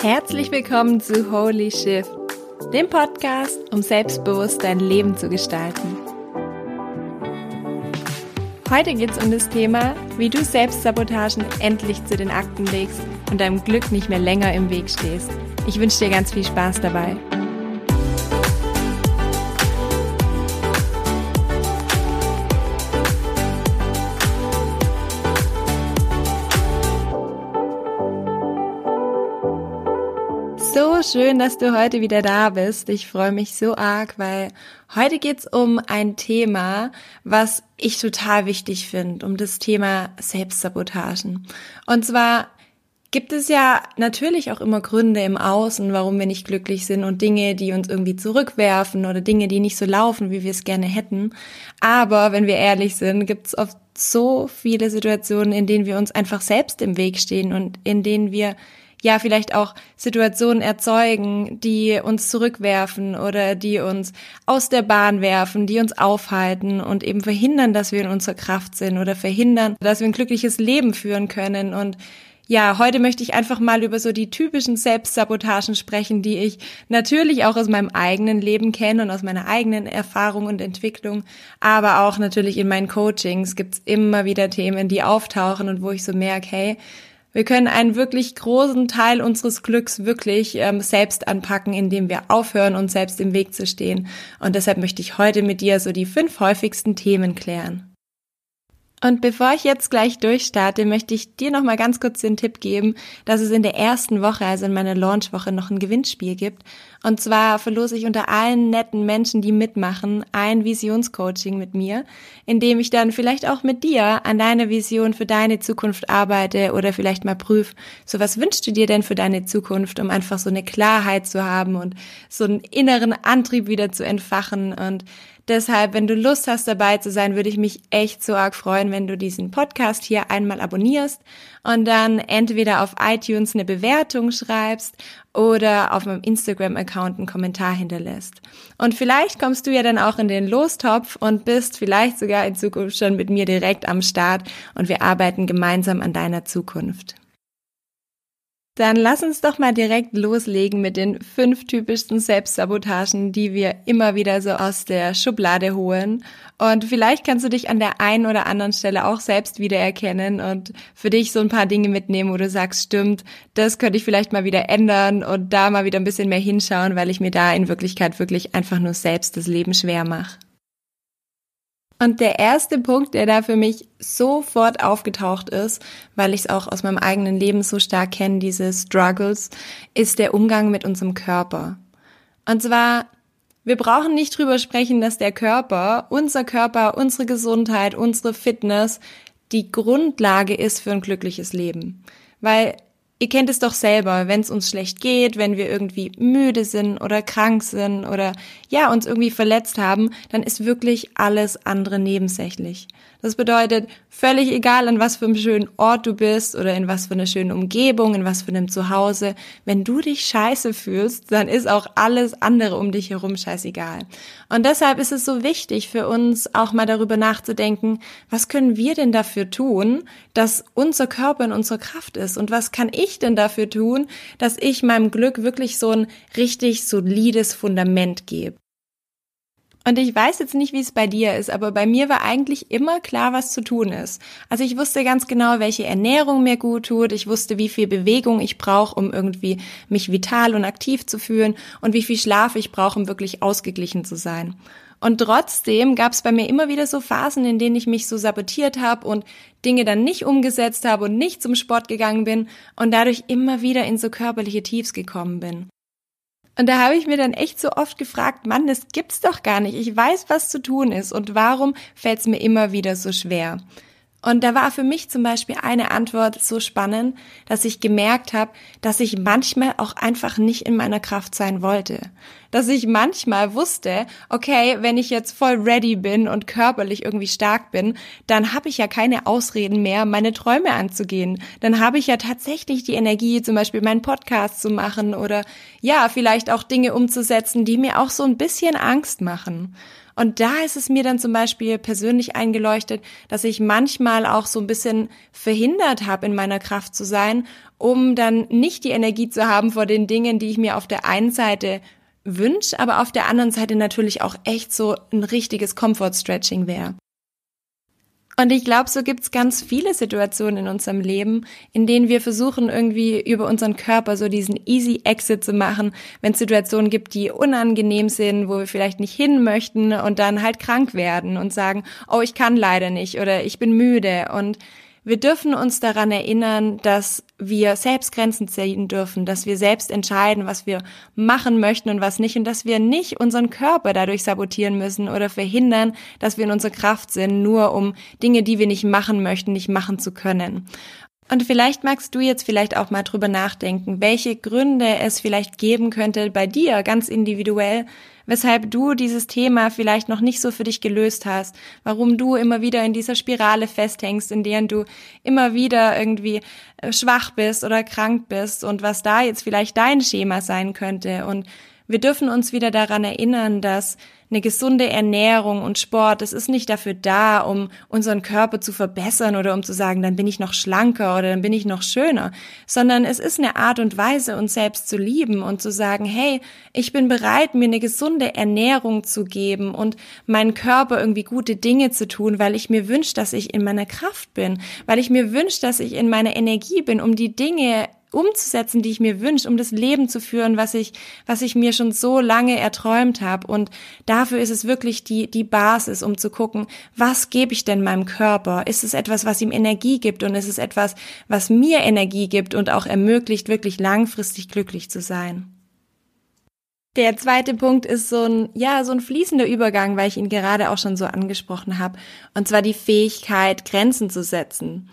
Herzlich willkommen zu Holy Shift, dem Podcast, um selbstbewusst dein Leben zu gestalten. Heute geht es um das Thema, wie du Selbstsabotagen endlich zu den Akten legst und deinem Glück nicht mehr länger im Weg stehst. Ich wünsche dir ganz viel Spaß dabei. Schön, dass du heute wieder da bist. Ich freue mich so arg, weil heute geht's um ein Thema, was ich total wichtig finde, um das Thema Selbstsabotagen. Und zwar gibt es ja natürlich auch immer Gründe im Außen, warum wir nicht glücklich sind und Dinge, die uns irgendwie zurückwerfen oder Dinge, die nicht so laufen, wie wir es gerne hätten. Aber wenn wir ehrlich sind, gibt es oft so viele Situationen, in denen wir uns einfach selbst im Weg stehen und in denen wir ja vielleicht auch Situationen erzeugen, die uns zurückwerfen oder die uns aus der Bahn werfen, die uns aufhalten und eben verhindern, dass wir in unserer Kraft sind oder verhindern, dass wir ein glückliches Leben führen können. Und ja, heute möchte ich einfach mal über so die typischen Selbstsabotagen sprechen, die ich natürlich auch aus meinem eigenen Leben kenne und aus meiner eigenen Erfahrung und Entwicklung, aber auch natürlich in meinen Coachings gibt's immer wieder Themen, die auftauchen und wo ich so merke, hey, wir können einen wirklich großen Teil unseres Glücks wirklich ähm, selbst anpacken, indem wir aufhören, uns selbst im Weg zu stehen. Und deshalb möchte ich heute mit dir so die fünf häufigsten Themen klären. Und bevor ich jetzt gleich durchstarte, möchte ich dir noch mal ganz kurz den Tipp geben, dass es in der ersten Woche, also in meiner Launchwoche, noch ein Gewinnspiel gibt. Und zwar verlose ich unter allen netten Menschen, die mitmachen, ein Visionscoaching mit mir, in dem ich dann vielleicht auch mit dir an deiner Vision für deine Zukunft arbeite oder vielleicht mal prüf, so was wünschst du dir denn für deine Zukunft, um einfach so eine Klarheit zu haben und so einen inneren Antrieb wieder zu entfachen und Deshalb, wenn du Lust hast dabei zu sein, würde ich mich echt so arg freuen, wenn du diesen Podcast hier einmal abonnierst und dann entweder auf iTunes eine Bewertung schreibst oder auf meinem Instagram-Account einen Kommentar hinterlässt. Und vielleicht kommst du ja dann auch in den Lostopf und bist vielleicht sogar in Zukunft schon mit mir direkt am Start und wir arbeiten gemeinsam an deiner Zukunft. Dann lass uns doch mal direkt loslegen mit den fünf typischsten Selbstsabotagen, die wir immer wieder so aus der Schublade holen. Und vielleicht kannst du dich an der einen oder anderen Stelle auch selbst wiedererkennen und für dich so ein paar Dinge mitnehmen, wo du sagst, stimmt, das könnte ich vielleicht mal wieder ändern und da mal wieder ein bisschen mehr hinschauen, weil ich mir da in Wirklichkeit wirklich einfach nur selbst das Leben schwer mache. Und der erste Punkt, der da für mich sofort aufgetaucht ist, weil ich es auch aus meinem eigenen Leben so stark kenne, diese Struggles, ist der Umgang mit unserem Körper. Und zwar, wir brauchen nicht drüber sprechen, dass der Körper, unser Körper, unsere Gesundheit, unsere Fitness die Grundlage ist für ein glückliches Leben. Weil Ihr kennt es doch selber, wenn es uns schlecht geht, wenn wir irgendwie müde sind oder krank sind oder ja, uns irgendwie verletzt haben, dann ist wirklich alles andere nebensächlich. Das bedeutet, völlig egal, an was für einem schönen Ort du bist oder in was für einer schönen Umgebung, in was für einem Zuhause, wenn du dich scheiße fühlst, dann ist auch alles andere um dich herum scheißegal. Und deshalb ist es so wichtig für uns auch mal darüber nachzudenken, was können wir denn dafür tun, dass unser Körper in unserer Kraft ist und was kann ich denn dafür tun, dass ich meinem Glück wirklich so ein richtig solides Fundament gebe. Und ich weiß jetzt nicht, wie es bei dir ist, aber bei mir war eigentlich immer klar, was zu tun ist. Also ich wusste ganz genau, welche Ernährung mir gut tut. Ich wusste, wie viel Bewegung ich brauche, um irgendwie mich vital und aktiv zu fühlen und wie viel Schlaf ich brauche, um wirklich ausgeglichen zu sein. Und trotzdem gab es bei mir immer wieder so Phasen, in denen ich mich so sabotiert habe und Dinge dann nicht umgesetzt habe und nicht zum Sport gegangen bin und dadurch immer wieder in so körperliche Tiefs gekommen bin. Und da habe ich mir dann echt so oft gefragt, Mann, das gibt's doch gar nicht. Ich weiß, was zu tun ist und warum fällt es mir immer wieder so schwer? Und da war für mich zum Beispiel eine Antwort so spannend, dass ich gemerkt habe, dass ich manchmal auch einfach nicht in meiner Kraft sein wollte. Dass ich manchmal wusste, okay, wenn ich jetzt voll ready bin und körperlich irgendwie stark bin, dann habe ich ja keine Ausreden mehr, meine Träume anzugehen. Dann habe ich ja tatsächlich die Energie, zum Beispiel meinen Podcast zu machen oder ja, vielleicht auch Dinge umzusetzen, die mir auch so ein bisschen Angst machen. Und da ist es mir dann zum Beispiel persönlich eingeleuchtet, dass ich manchmal auch so ein bisschen verhindert habe, in meiner Kraft zu sein, um dann nicht die Energie zu haben vor den Dingen, die ich mir auf der einen Seite wünsche, aber auf der anderen Seite natürlich auch echt so ein richtiges Comfort-Stretching wäre. Und ich glaube, so gibt's ganz viele Situationen in unserem Leben, in denen wir versuchen, irgendwie über unseren Körper so diesen easy Exit zu machen, wenn es Situationen gibt, die unangenehm sind, wo wir vielleicht nicht hin möchten und dann halt krank werden und sagen, oh, ich kann leider nicht oder ich bin müde und wir dürfen uns daran erinnern, dass wir selbst Grenzen ziehen dürfen, dass wir selbst entscheiden, was wir machen möchten und was nicht und dass wir nicht unseren Körper dadurch sabotieren müssen oder verhindern, dass wir in unserer Kraft sind, nur um Dinge, die wir nicht machen möchten, nicht machen zu können. Und vielleicht magst du jetzt vielleicht auch mal drüber nachdenken, welche Gründe es vielleicht geben könnte bei dir ganz individuell, weshalb du dieses Thema vielleicht noch nicht so für dich gelöst hast, warum du immer wieder in dieser Spirale festhängst, in der du immer wieder irgendwie äh, schwach bist oder krank bist und was da jetzt vielleicht dein Schema sein könnte. Und wir dürfen uns wieder daran erinnern, dass eine gesunde Ernährung und Sport, das ist nicht dafür da, um unseren Körper zu verbessern oder um zu sagen, dann bin ich noch schlanker oder dann bin ich noch schöner, sondern es ist eine Art und Weise, uns selbst zu lieben und zu sagen, hey, ich bin bereit, mir eine gesunde Ernährung zu geben und meinen Körper irgendwie gute Dinge zu tun, weil ich mir wünsche, dass ich in meiner Kraft bin, weil ich mir wünsche, dass ich in meiner Energie bin, um die Dinge umzusetzen, die ich mir wünsche, um das Leben zu führen, was ich, was ich mir schon so lange erträumt habe. Und dafür ist es wirklich die, die Basis, um zu gucken, was gebe ich denn meinem Körper? Ist es etwas, was ihm Energie gibt und ist es etwas, was mir Energie gibt und auch ermöglicht, wirklich langfristig glücklich zu sein? Der zweite Punkt ist so ein, ja, so ein fließender Übergang, weil ich ihn gerade auch schon so angesprochen habe. Und zwar die Fähigkeit, Grenzen zu setzen.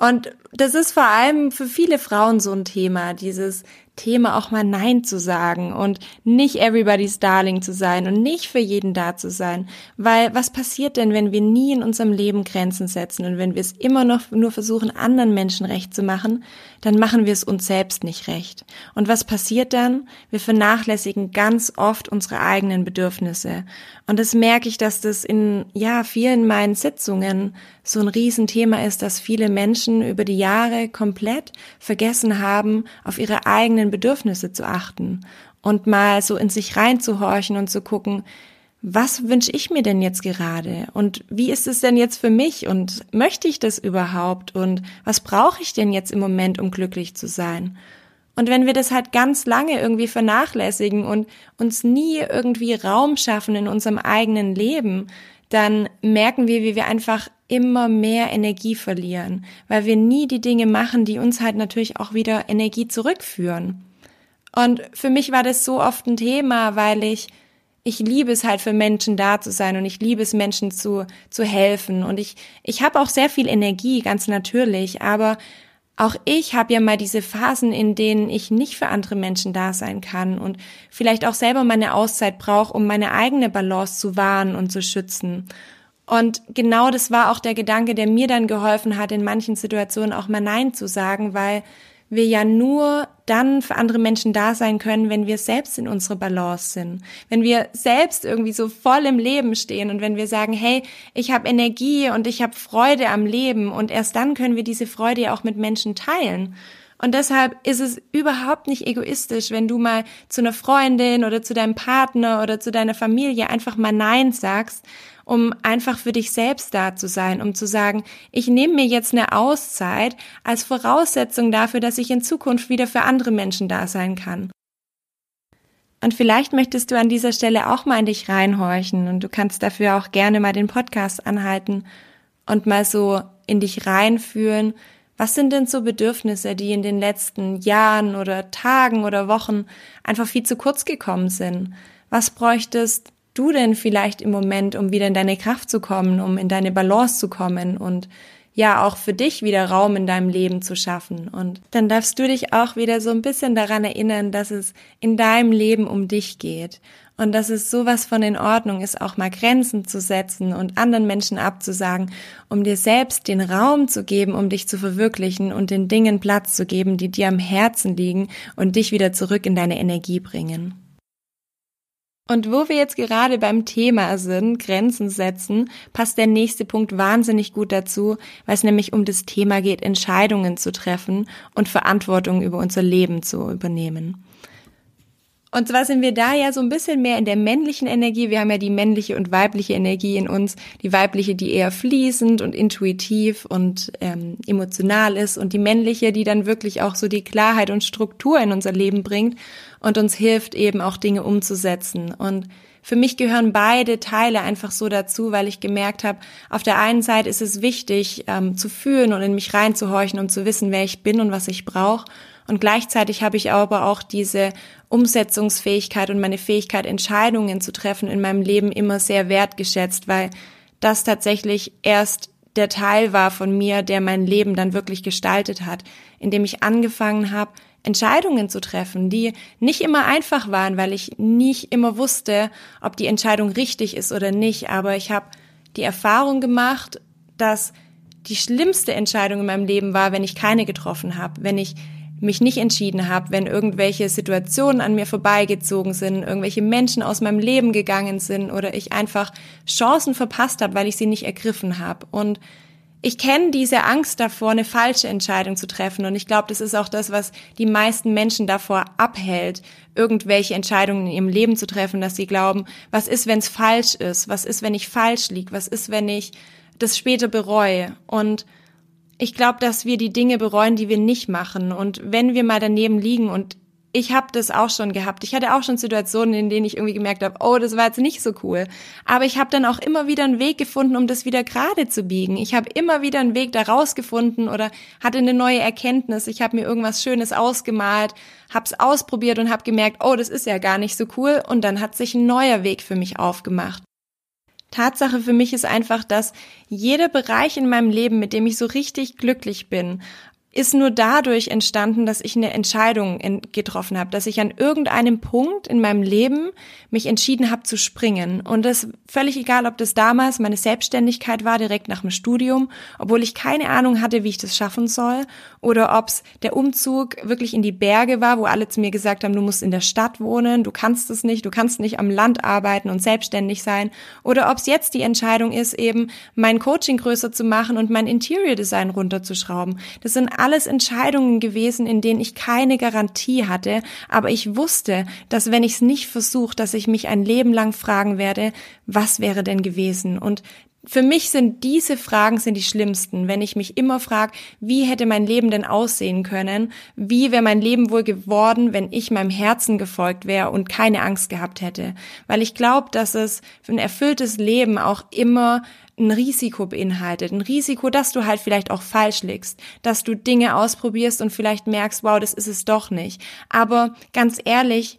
Und das ist vor allem für viele Frauen so ein Thema, dieses Thema auch mal Nein zu sagen und nicht everybody's Darling zu sein und nicht für jeden da zu sein. Weil was passiert denn, wenn wir nie in unserem Leben Grenzen setzen und wenn wir es immer noch nur versuchen, anderen Menschen recht zu machen, dann machen wir es uns selbst nicht recht. Und was passiert dann? Wir vernachlässigen ganz oft unsere eigenen Bedürfnisse. Und das merke ich, dass das in, ja, vielen meinen Sitzungen so ein Riesenthema ist, dass viele Menschen über die Jahre komplett vergessen haben, auf ihre eigenen Bedürfnisse zu achten und mal so in sich reinzuhorchen und zu gucken, was wünsche ich mir denn jetzt gerade und wie ist es denn jetzt für mich und möchte ich das überhaupt und was brauche ich denn jetzt im Moment, um glücklich zu sein? Und wenn wir das halt ganz lange irgendwie vernachlässigen und uns nie irgendwie Raum schaffen in unserem eigenen Leben, dann merken wir, wie wir einfach immer mehr Energie verlieren, weil wir nie die Dinge machen, die uns halt natürlich auch wieder Energie zurückführen. Und für mich war das so oft ein Thema, weil ich ich liebe es halt für Menschen da zu sein und ich liebe es Menschen zu zu helfen und ich ich habe auch sehr viel Energie ganz natürlich, aber auch ich habe ja mal diese Phasen, in denen ich nicht für andere Menschen da sein kann und vielleicht auch selber meine Auszeit brauche, um meine eigene Balance zu wahren und zu schützen. Und genau das war auch der Gedanke, der mir dann geholfen hat, in manchen Situationen auch mal Nein zu sagen, weil wir ja nur dann für andere Menschen da sein können, wenn wir selbst in unserer Balance sind. Wenn wir selbst irgendwie so voll im Leben stehen und wenn wir sagen, hey, ich habe Energie und ich habe Freude am Leben und erst dann können wir diese Freude ja auch mit Menschen teilen. Und deshalb ist es überhaupt nicht egoistisch, wenn du mal zu einer Freundin oder zu deinem Partner oder zu deiner Familie einfach mal Nein sagst um einfach für dich selbst da zu sein, um zu sagen, ich nehme mir jetzt eine Auszeit als Voraussetzung dafür, dass ich in Zukunft wieder für andere Menschen da sein kann. Und vielleicht möchtest du an dieser Stelle auch mal in dich reinhorchen und du kannst dafür auch gerne mal den Podcast anhalten und mal so in dich reinfühlen. Was sind denn so Bedürfnisse, die in den letzten Jahren oder Tagen oder Wochen einfach viel zu kurz gekommen sind? Was bräuchtest du denn vielleicht im Moment, um wieder in deine Kraft zu kommen, um in deine Balance zu kommen und ja auch für dich wieder Raum in deinem Leben zu schaffen. Und dann darfst du dich auch wieder so ein bisschen daran erinnern, dass es in deinem Leben um dich geht und dass es sowas von in Ordnung ist, auch mal Grenzen zu setzen und anderen Menschen abzusagen, um dir selbst den Raum zu geben, um dich zu verwirklichen und den Dingen Platz zu geben, die dir am Herzen liegen und dich wieder zurück in deine Energie bringen. Und wo wir jetzt gerade beim Thema sind, Grenzen setzen, passt der nächste Punkt wahnsinnig gut dazu, weil es nämlich um das Thema geht, Entscheidungen zu treffen und Verantwortung über unser Leben zu übernehmen. Und zwar sind wir da ja so ein bisschen mehr in der männlichen Energie. Wir haben ja die männliche und weibliche Energie in uns. Die weibliche, die eher fließend und intuitiv und ähm, emotional ist. Und die männliche, die dann wirklich auch so die Klarheit und Struktur in unser Leben bringt und uns hilft eben auch Dinge umzusetzen. Und für mich gehören beide Teile einfach so dazu, weil ich gemerkt habe, auf der einen Seite ist es wichtig, ähm, zu fühlen und in mich reinzuhorchen, um zu wissen, wer ich bin und was ich brauche. Und gleichzeitig habe ich aber auch diese Umsetzungsfähigkeit und meine Fähigkeit, Entscheidungen zu treffen in meinem Leben immer sehr wertgeschätzt, weil das tatsächlich erst der Teil war von mir, der mein Leben dann wirklich gestaltet hat, indem ich angefangen habe, Entscheidungen zu treffen, die nicht immer einfach waren, weil ich nicht immer wusste, ob die Entscheidung richtig ist oder nicht. Aber ich habe die Erfahrung gemacht, dass die schlimmste Entscheidung in meinem Leben war, wenn ich keine getroffen habe, wenn ich mich nicht entschieden habe, wenn irgendwelche Situationen an mir vorbeigezogen sind, irgendwelche Menschen aus meinem Leben gegangen sind oder ich einfach Chancen verpasst habe, weil ich sie nicht ergriffen habe. Und ich kenne diese Angst davor, eine falsche Entscheidung zu treffen. Und ich glaube, das ist auch das, was die meisten Menschen davor abhält, irgendwelche Entscheidungen in ihrem Leben zu treffen, dass sie glauben, was ist, wenn es falsch ist? Was ist, wenn ich falsch liege? Was ist, wenn ich das später bereue? Und ich glaube, dass wir die Dinge bereuen, die wir nicht machen. Und wenn wir mal daneben liegen und ich habe das auch schon gehabt. Ich hatte auch schon Situationen, in denen ich irgendwie gemerkt habe, oh, das war jetzt nicht so cool. Aber ich habe dann auch immer wieder einen Weg gefunden, um das wieder gerade zu biegen. Ich habe immer wieder einen Weg da rausgefunden oder hatte eine neue Erkenntnis. Ich habe mir irgendwas Schönes ausgemalt, habe es ausprobiert und habe gemerkt, oh, das ist ja gar nicht so cool. Und dann hat sich ein neuer Weg für mich aufgemacht. Tatsache für mich ist einfach, dass jeder Bereich in meinem Leben, mit dem ich so richtig glücklich bin, ist nur dadurch entstanden, dass ich eine Entscheidung getroffen habe, dass ich an irgendeinem Punkt in meinem Leben mich entschieden habe zu springen. Und das völlig egal, ob das damals meine Selbstständigkeit war, direkt nach dem Studium, obwohl ich keine Ahnung hatte, wie ich das schaffen soll, oder ob es der Umzug wirklich in die Berge war, wo alle zu mir gesagt haben, du musst in der Stadt wohnen, du kannst es nicht, du kannst nicht am Land arbeiten und selbstständig sein, oder ob es jetzt die Entscheidung ist, eben mein Coaching größer zu machen und mein Interior Design runterzuschrauben. Das sind alles Entscheidungen gewesen, in denen ich keine Garantie hatte, aber ich wusste, dass wenn ich es nicht versuche, dass ich mich ein Leben lang fragen werde, was wäre denn gewesen? Und für mich sind diese Fragen sind die schlimmsten, wenn ich mich immer frage, wie hätte mein Leben denn aussehen können? Wie wäre mein Leben wohl geworden, wenn ich meinem Herzen gefolgt wäre und keine Angst gehabt hätte? Weil ich glaube, dass es für ein erfülltes Leben auch immer ein Risiko beinhaltet. Ein Risiko, dass du halt vielleicht auch falsch liegst, dass du Dinge ausprobierst und vielleicht merkst, wow, das ist es doch nicht. Aber ganz ehrlich,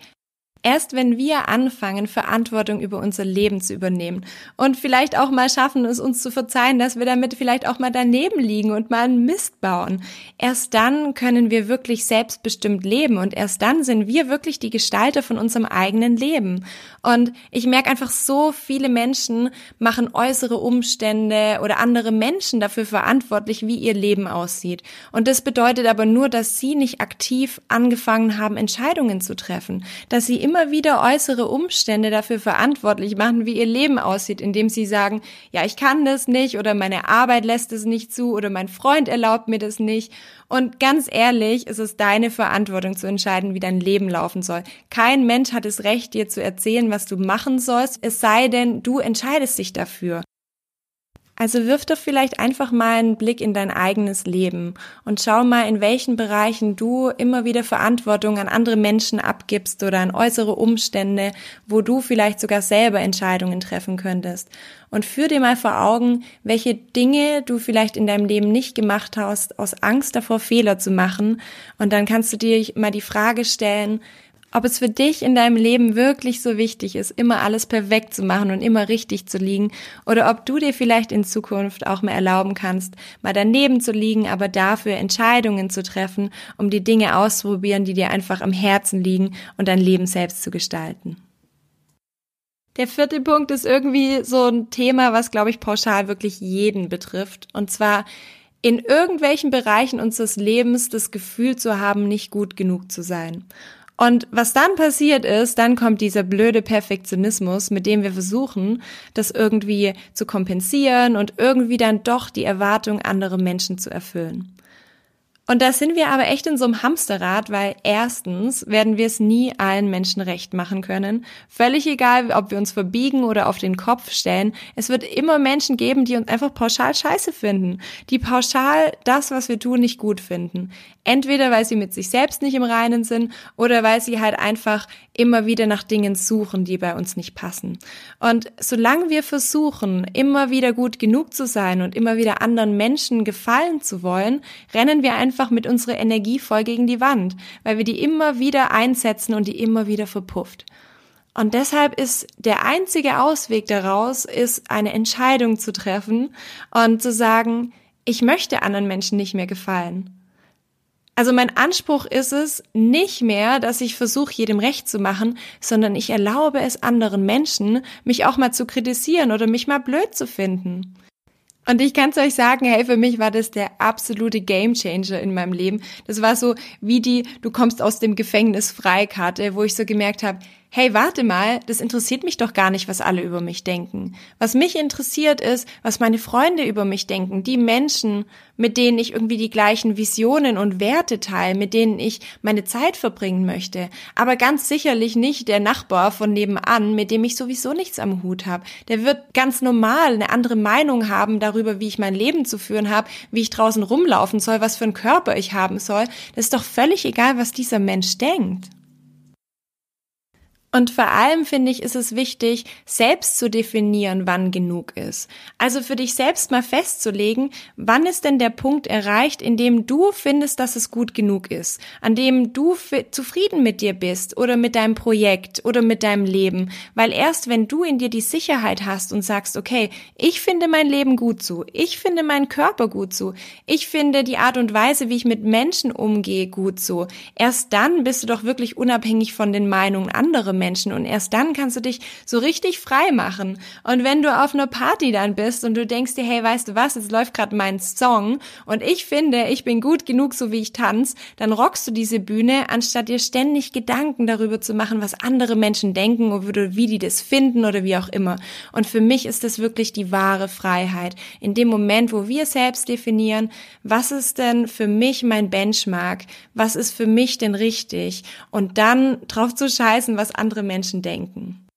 Erst wenn wir anfangen, Verantwortung über unser Leben zu übernehmen und vielleicht auch mal schaffen, es uns zu verzeihen, dass wir damit vielleicht auch mal daneben liegen und mal einen Mist bauen, erst dann können wir wirklich selbstbestimmt leben und erst dann sind wir wirklich die Gestalter von unserem eigenen Leben. Und ich merke einfach, so viele Menschen machen äußere Umstände oder andere Menschen dafür verantwortlich, wie ihr Leben aussieht. Und das bedeutet aber nur, dass sie nicht aktiv angefangen haben, Entscheidungen zu treffen, dass sie immer wieder äußere Umstände dafür verantwortlich machen, wie ihr Leben aussieht, indem sie sagen, ja, ich kann das nicht oder meine Arbeit lässt es nicht zu oder mein Freund erlaubt mir das nicht. Und ganz ehrlich, ist es deine Verantwortung zu entscheiden, wie dein Leben laufen soll. Kein Mensch hat das Recht, dir zu erzählen, was du machen sollst, es sei denn, du entscheidest dich dafür. Also wirf doch vielleicht einfach mal einen Blick in dein eigenes Leben und schau mal, in welchen Bereichen du immer wieder Verantwortung an andere Menschen abgibst oder an äußere Umstände, wo du vielleicht sogar selber Entscheidungen treffen könntest. Und führ dir mal vor Augen, welche Dinge du vielleicht in deinem Leben nicht gemacht hast, aus Angst davor, Fehler zu machen. Und dann kannst du dir mal die Frage stellen, ob es für dich in deinem Leben wirklich so wichtig ist, immer alles perfekt zu machen und immer richtig zu liegen, oder ob du dir vielleicht in Zukunft auch mal erlauben kannst, mal daneben zu liegen, aber dafür Entscheidungen zu treffen, um die Dinge auszuprobieren, die dir einfach am Herzen liegen und dein Leben selbst zu gestalten. Der vierte Punkt ist irgendwie so ein Thema, was, glaube ich, pauschal wirklich jeden betrifft. Und zwar in irgendwelchen Bereichen unseres Lebens das Gefühl zu haben, nicht gut genug zu sein. Und was dann passiert ist, dann kommt dieser blöde Perfektionismus, mit dem wir versuchen, das irgendwie zu kompensieren und irgendwie dann doch die Erwartung anderer Menschen zu erfüllen. Und da sind wir aber echt in so einem Hamsterrad, weil erstens werden wir es nie allen Menschen recht machen können. Völlig egal, ob wir uns verbiegen oder auf den Kopf stellen. Es wird immer Menschen geben, die uns einfach pauschal scheiße finden. Die pauschal das, was wir tun, nicht gut finden. Entweder weil sie mit sich selbst nicht im Reinen sind oder weil sie halt einfach immer wieder nach Dingen suchen, die bei uns nicht passen. Und solange wir versuchen, immer wieder gut genug zu sein und immer wieder anderen Menschen gefallen zu wollen, rennen wir einfach mit unserer Energie voll gegen die Wand, weil wir die immer wieder einsetzen und die immer wieder verpufft. Und deshalb ist der einzige Ausweg daraus, ist eine Entscheidung zu treffen und zu sagen, ich möchte anderen Menschen nicht mehr gefallen. Also mein Anspruch ist es nicht mehr, dass ich versuche, jedem recht zu machen, sondern ich erlaube es anderen Menschen, mich auch mal zu kritisieren oder mich mal blöd zu finden. Und ich kann es euch sagen, hey, für mich war das der absolute Gamechanger in meinem Leben. Das war so wie die Du kommst aus dem Gefängnis Freikarte, wo ich so gemerkt habe, hey, warte mal, das interessiert mich doch gar nicht, was alle über mich denken. Was mich interessiert ist, was meine Freunde über mich denken, die Menschen, mit denen ich irgendwie die gleichen Visionen und Werte teile, mit denen ich meine Zeit verbringen möchte. Aber ganz sicherlich nicht der Nachbar von nebenan, mit dem ich sowieso nichts am Hut habe. Der wird ganz normal eine andere Meinung haben darüber, wie ich mein Leben zu führen habe, wie ich draußen rumlaufen soll, was für einen Körper ich haben soll. Das ist doch völlig egal, was dieser Mensch denkt. Und vor allem finde ich, ist es wichtig, selbst zu definieren, wann genug ist. Also für dich selbst mal festzulegen, wann ist denn der Punkt erreicht, in dem du findest, dass es gut genug ist, an dem du zufrieden mit dir bist oder mit deinem Projekt oder mit deinem Leben. Weil erst wenn du in dir die Sicherheit hast und sagst, okay, ich finde mein Leben gut so, ich finde meinen Körper gut so, ich finde die Art und Weise, wie ich mit Menschen umgehe, gut so, erst dann bist du doch wirklich unabhängig von den Meinungen anderer Menschen und erst dann kannst du dich so richtig frei machen. Und wenn du auf einer Party dann bist und du denkst dir, hey, weißt du was, jetzt läuft gerade mein Song und ich finde, ich bin gut genug, so wie ich tanze, dann rockst du diese Bühne, anstatt dir ständig Gedanken darüber zu machen, was andere Menschen denken oder wie die das finden oder wie auch immer. Und für mich ist das wirklich die wahre Freiheit. In dem Moment, wo wir selbst definieren, was ist denn für mich mein Benchmark? Was ist für mich denn richtig? Und dann drauf zu scheißen, was andere andere Menschen denken.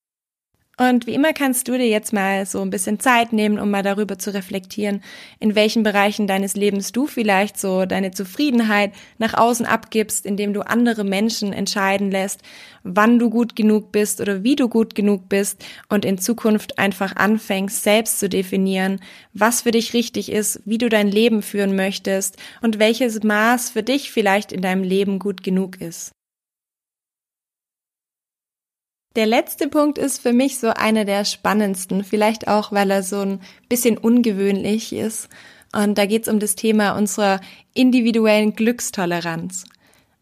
Und wie immer kannst du dir jetzt mal so ein bisschen Zeit nehmen, um mal darüber zu reflektieren, in welchen Bereichen deines Lebens du vielleicht so deine Zufriedenheit nach außen abgibst, indem du andere Menschen entscheiden lässt, wann du gut genug bist oder wie du gut genug bist und in Zukunft einfach anfängst, selbst zu definieren, was für dich richtig ist, wie du dein Leben führen möchtest und welches Maß für dich vielleicht in deinem Leben gut genug ist. Der letzte Punkt ist für mich so einer der spannendsten, vielleicht auch, weil er so ein bisschen ungewöhnlich ist. Und da geht es um das Thema unserer individuellen Glückstoleranz.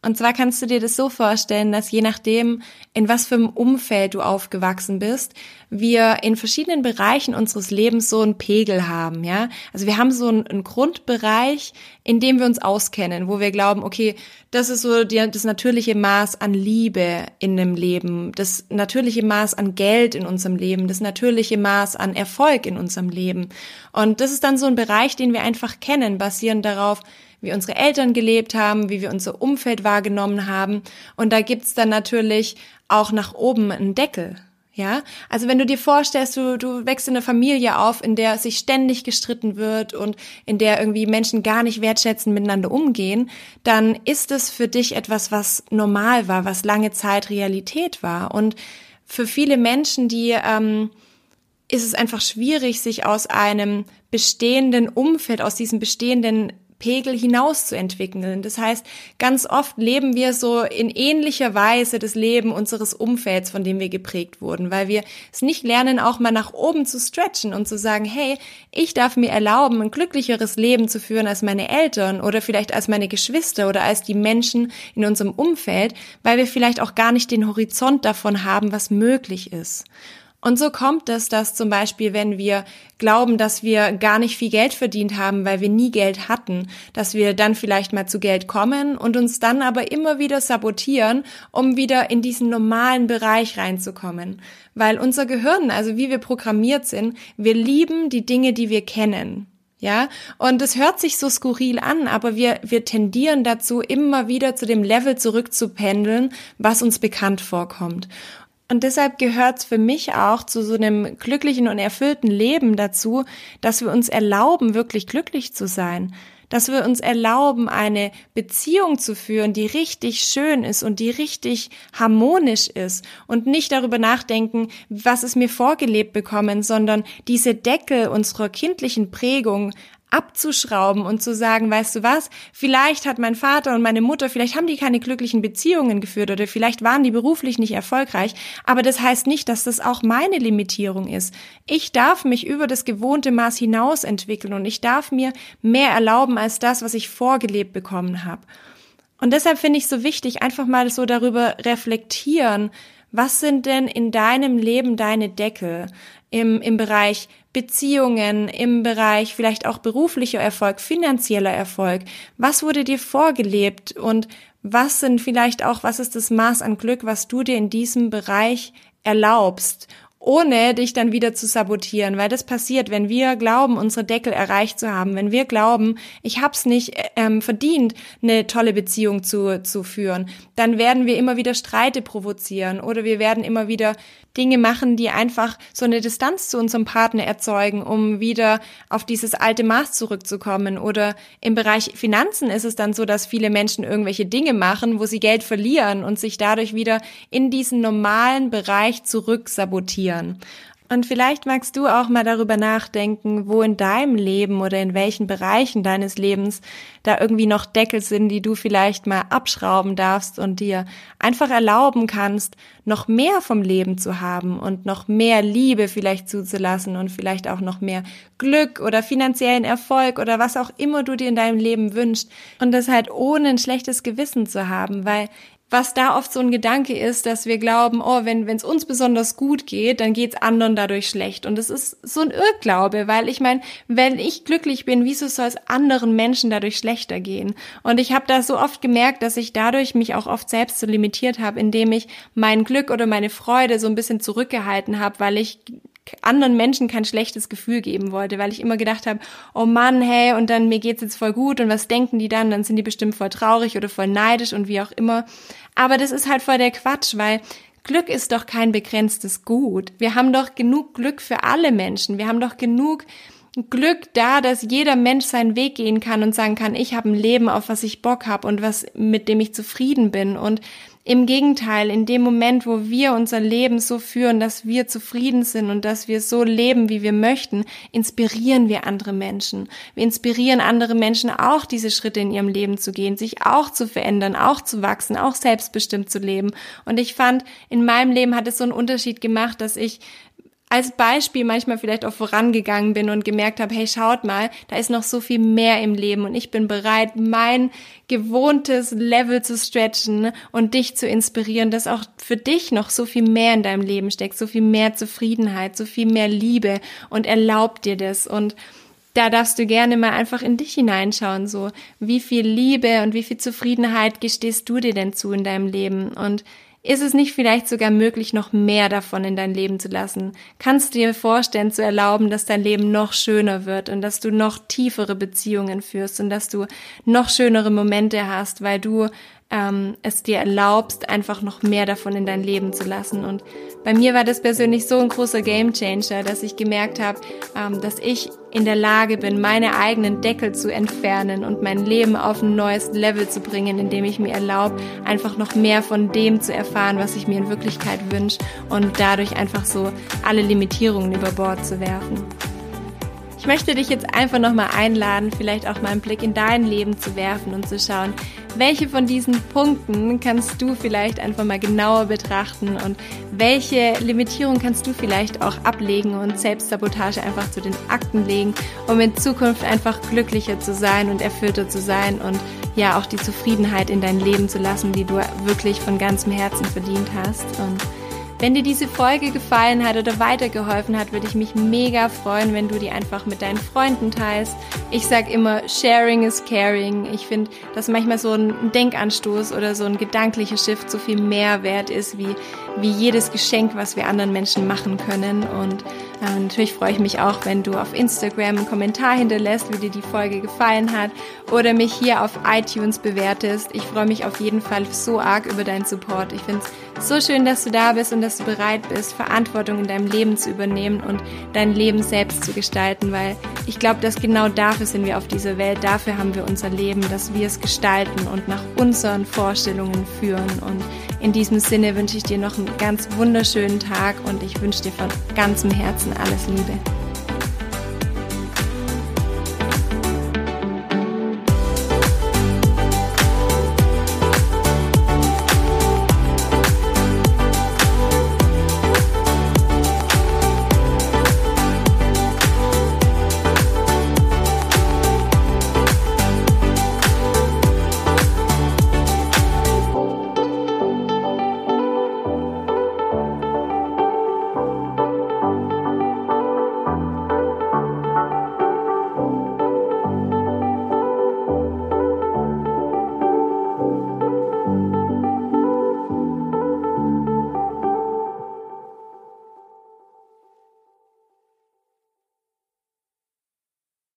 Und zwar kannst du dir das so vorstellen, dass je nachdem, in was für einem Umfeld du aufgewachsen bist, wir in verschiedenen Bereichen unseres Lebens so einen Pegel haben, ja. Also wir haben so einen, einen Grundbereich, in dem wir uns auskennen, wo wir glauben, okay, das ist so die, das natürliche Maß an Liebe in dem Leben, das natürliche Maß an Geld in unserem Leben, das natürliche Maß an Erfolg in unserem Leben. Und das ist dann so ein Bereich, den wir einfach kennen, basierend darauf, wie unsere Eltern gelebt haben, wie wir unser Umfeld wahrgenommen haben. Und da gibt's dann natürlich auch nach oben einen Deckel. Ja, also wenn du dir vorstellst, du, du wächst in einer Familie auf, in der sich ständig gestritten wird und in der irgendwie Menschen gar nicht wertschätzen miteinander umgehen, dann ist es für dich etwas, was normal war, was lange Zeit Realität war. Und für viele Menschen, die ähm, ist es einfach schwierig, sich aus einem bestehenden Umfeld, aus diesem bestehenden Pegel hinaus zu entwickeln. Das heißt, ganz oft leben wir so in ähnlicher Weise das Leben unseres Umfelds, von dem wir geprägt wurden, weil wir es nicht lernen, auch mal nach oben zu stretchen und zu sagen, hey, ich darf mir erlauben, ein glücklicheres Leben zu führen als meine Eltern oder vielleicht als meine Geschwister oder als die Menschen in unserem Umfeld, weil wir vielleicht auch gar nicht den Horizont davon haben, was möglich ist. Und so kommt es, dass zum Beispiel, wenn wir glauben, dass wir gar nicht viel Geld verdient haben, weil wir nie Geld hatten, dass wir dann vielleicht mal zu Geld kommen und uns dann aber immer wieder sabotieren, um wieder in diesen normalen Bereich reinzukommen. Weil unser Gehirn, also wie wir programmiert sind, wir lieben die Dinge, die wir kennen. Ja, und es hört sich so skurril an, aber wir, wir tendieren dazu, immer wieder zu dem Level zurückzupendeln, was uns bekannt vorkommt. Und deshalb gehört es für mich auch zu so einem glücklichen und erfüllten Leben dazu, dass wir uns erlauben, wirklich glücklich zu sein. Dass wir uns erlauben, eine Beziehung zu führen, die richtig schön ist und die richtig harmonisch ist und nicht darüber nachdenken, was es mir vorgelebt bekommen, sondern diese Deckel unserer kindlichen Prägung abzuschrauben und zu sagen, weißt du was, vielleicht hat mein Vater und meine Mutter, vielleicht haben die keine glücklichen Beziehungen geführt oder vielleicht waren die beruflich nicht erfolgreich, aber das heißt nicht, dass das auch meine Limitierung ist. Ich darf mich über das gewohnte Maß hinaus entwickeln und ich darf mir mehr erlauben als das, was ich vorgelebt bekommen habe. Und deshalb finde ich so wichtig, einfach mal so darüber reflektieren, was sind denn in deinem Leben deine Deckel im, im Bereich Beziehungen, im Bereich vielleicht auch beruflicher Erfolg, finanzieller Erfolg? Was wurde dir vorgelebt und was sind vielleicht auch, was ist das Maß an Glück, was du dir in diesem Bereich erlaubst? Ohne dich dann wieder zu sabotieren, weil das passiert, wenn wir glauben, unsere Deckel erreicht zu haben, wenn wir glauben, ich hab's nicht ähm, verdient, eine tolle Beziehung zu, zu führen, dann werden wir immer wieder Streite provozieren oder wir werden immer wieder Dinge machen, die einfach so eine Distanz zu unserem Partner erzeugen, um wieder auf dieses alte Maß zurückzukommen. Oder im Bereich Finanzen ist es dann so, dass viele Menschen irgendwelche Dinge machen, wo sie Geld verlieren und sich dadurch wieder in diesen normalen Bereich zurück sabotieren. Und vielleicht magst du auch mal darüber nachdenken, wo in deinem Leben oder in welchen Bereichen deines Lebens da irgendwie noch Deckel sind, die du vielleicht mal abschrauben darfst und dir einfach erlauben kannst, noch mehr vom Leben zu haben und noch mehr Liebe vielleicht zuzulassen und vielleicht auch noch mehr Glück oder finanziellen Erfolg oder was auch immer du dir in deinem Leben wünschst. Und das halt ohne ein schlechtes Gewissen zu haben, weil was da oft so ein Gedanke ist, dass wir glauben, oh, wenn es uns besonders gut geht, dann geht's anderen dadurch schlecht. Und das ist so ein Irrglaube, weil ich meine, wenn ich glücklich bin, wieso soll es anderen Menschen dadurch schlechter gehen? Und ich habe da so oft gemerkt, dass ich dadurch mich auch oft selbst so limitiert habe, indem ich mein Glück oder meine Freude so ein bisschen zurückgehalten habe, weil ich anderen Menschen kein schlechtes Gefühl geben wollte, weil ich immer gedacht habe, oh Mann, hey, und dann mir geht's jetzt voll gut und was denken die dann? Dann sind die bestimmt voll traurig oder voll neidisch und wie auch immer. Aber das ist halt voll der Quatsch, weil Glück ist doch kein begrenztes Gut. Wir haben doch genug Glück für alle Menschen. Wir haben doch genug Glück da, dass jeder Mensch seinen Weg gehen kann und sagen kann, ich habe ein Leben, auf was ich Bock habe und was mit dem ich zufrieden bin und im Gegenteil, in dem Moment, wo wir unser Leben so führen, dass wir zufrieden sind und dass wir so leben, wie wir möchten, inspirieren wir andere Menschen. Wir inspirieren andere Menschen auch, diese Schritte in ihrem Leben zu gehen, sich auch zu verändern, auch zu wachsen, auch selbstbestimmt zu leben. Und ich fand, in meinem Leben hat es so einen Unterschied gemacht, dass ich als Beispiel manchmal vielleicht auch vorangegangen bin und gemerkt habe, hey, schaut mal, da ist noch so viel mehr im Leben und ich bin bereit, mein gewohntes Level zu stretchen und dich zu inspirieren, dass auch für dich noch so viel mehr in deinem Leben steckt, so viel mehr Zufriedenheit, so viel mehr Liebe und erlaubt dir das. Und da darfst du gerne mal einfach in dich hineinschauen, so wie viel Liebe und wie viel Zufriedenheit gestehst du dir denn zu in deinem Leben? Und ist es nicht vielleicht sogar möglich, noch mehr davon in dein Leben zu lassen? Kannst du dir vorstellen, zu erlauben, dass dein Leben noch schöner wird und dass du noch tiefere Beziehungen führst und dass du noch schönere Momente hast, weil du ähm, es dir erlaubst, einfach noch mehr davon in dein Leben zu lassen. Und bei mir war das persönlich so ein großer Gamechanger, dass ich gemerkt habe, ähm, dass ich in der Lage bin, meine eigenen Deckel zu entfernen und mein Leben auf ein neues Level zu bringen, indem ich mir erlaube, einfach noch mehr von dem zu erfahren, was ich mir in Wirklichkeit wünsche und dadurch einfach so alle Limitierungen über Bord zu werfen. Ich möchte dich jetzt einfach nochmal einladen, vielleicht auch mal einen Blick in dein Leben zu werfen und zu schauen, welche von diesen Punkten kannst du vielleicht einfach mal genauer betrachten und welche Limitierung kannst du vielleicht auch ablegen und Selbstsabotage einfach zu den Akten legen, um in Zukunft einfach glücklicher zu sein und erfüllter zu sein und ja auch die Zufriedenheit in dein Leben zu lassen, die du wirklich von ganzem Herzen verdient hast. Und Wenn dir diese Folge gefallen hat oder weitergeholfen hat, würde ich mich mega freuen, wenn du die einfach mit deinen Freunden teilst. Ich sag immer, sharing is caring. Ich finde, dass manchmal so ein Denkanstoß oder so ein gedanklicher Shift so viel mehr wert ist, wie, wie jedes Geschenk, was wir anderen Menschen machen können. Und äh, natürlich freue ich mich auch, wenn du auf Instagram einen Kommentar hinterlässt, wie dir die Folge gefallen hat oder mich hier auf iTunes bewertest. Ich freue mich auf jeden Fall so arg über deinen Support. Ich finde es so schön, dass du da bist und dass du bereit bist, Verantwortung in deinem Leben zu übernehmen und dein Leben selbst zu gestalten, weil ich glaube, dass genau dafür sind wir auf dieser Welt, dafür haben wir unser Leben, dass wir es gestalten und nach unseren Vorstellungen führen. Und in diesem Sinne wünsche ich dir noch einen ganz wunderschönen Tag und ich wünsche dir von ganzem Herzen alles Liebe.